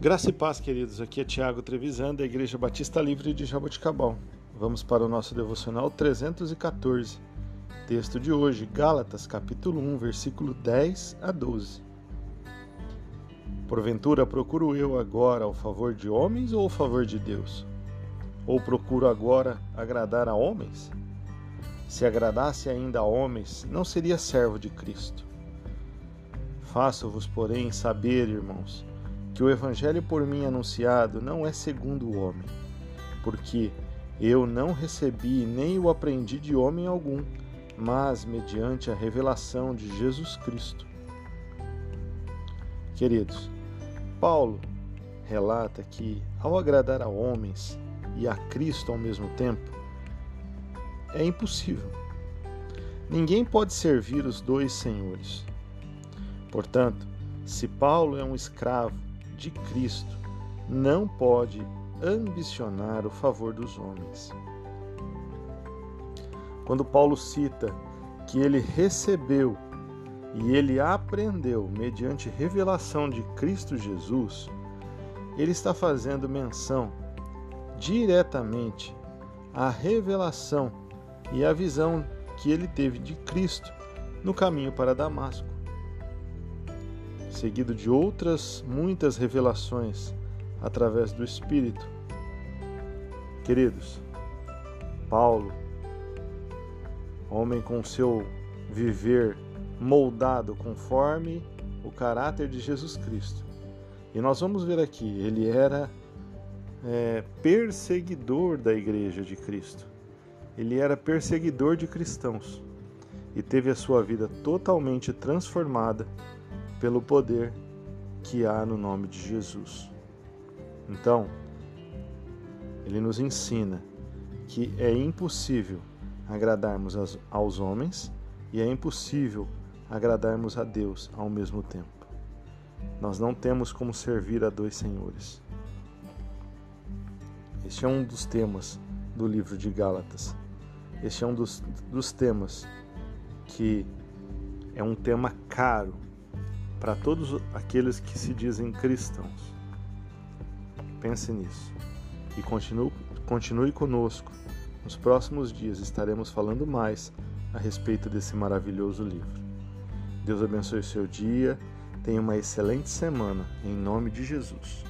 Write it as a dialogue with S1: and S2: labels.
S1: Graça e paz, queridos. Aqui é Tiago Trevisan, da Igreja Batista Livre de Jaboticabal. Vamos para o nosso devocional 314. Texto de hoje, Gálatas, capítulo 1, versículo 10 a 12. Porventura procuro eu agora o favor de homens ou o favor de Deus? Ou procuro agora agradar a homens? Se agradasse ainda a homens, não seria servo de Cristo. Faço-vos, porém, saber, irmãos, que o evangelho por mim anunciado não é segundo o homem, porque eu não recebi nem o aprendi de homem algum, mas mediante a revelação de Jesus Cristo. Queridos, Paulo relata que, ao agradar a homens e a Cristo ao mesmo tempo, é impossível. Ninguém pode servir os dois senhores. Portanto, se Paulo é um escravo de Cristo não pode ambicionar o favor dos homens. Quando Paulo cita que ele recebeu e ele aprendeu mediante revelação de Cristo Jesus, ele está fazendo menção diretamente à revelação e à visão que ele teve de Cristo no caminho para Damasco seguido de outras muitas revelações através do Espírito. Queridos, Paulo, homem com seu viver moldado conforme o caráter de Jesus Cristo. E nós vamos ver aqui, ele era é, perseguidor da igreja de Cristo. Ele era perseguidor de cristãos e teve a sua vida totalmente transformada pelo poder que há no nome de Jesus. Então, ele nos ensina que é impossível agradarmos aos homens e é impossível agradarmos a Deus ao mesmo tempo. Nós não temos como servir a dois senhores. Este é um dos temas do livro de Gálatas. Este é um dos, dos temas que é um tema caro para todos aqueles que se dizem cristãos. Pense nisso e continue, continue conosco. Nos próximos dias estaremos falando mais a respeito desse maravilhoso livro. Deus abençoe o seu dia. Tenha uma excelente semana, em nome de Jesus.